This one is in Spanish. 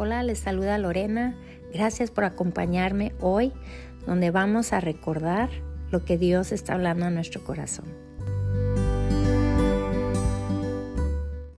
Hola, les saluda Lorena. Gracias por acompañarme hoy, donde vamos a recordar lo que Dios está hablando a nuestro corazón.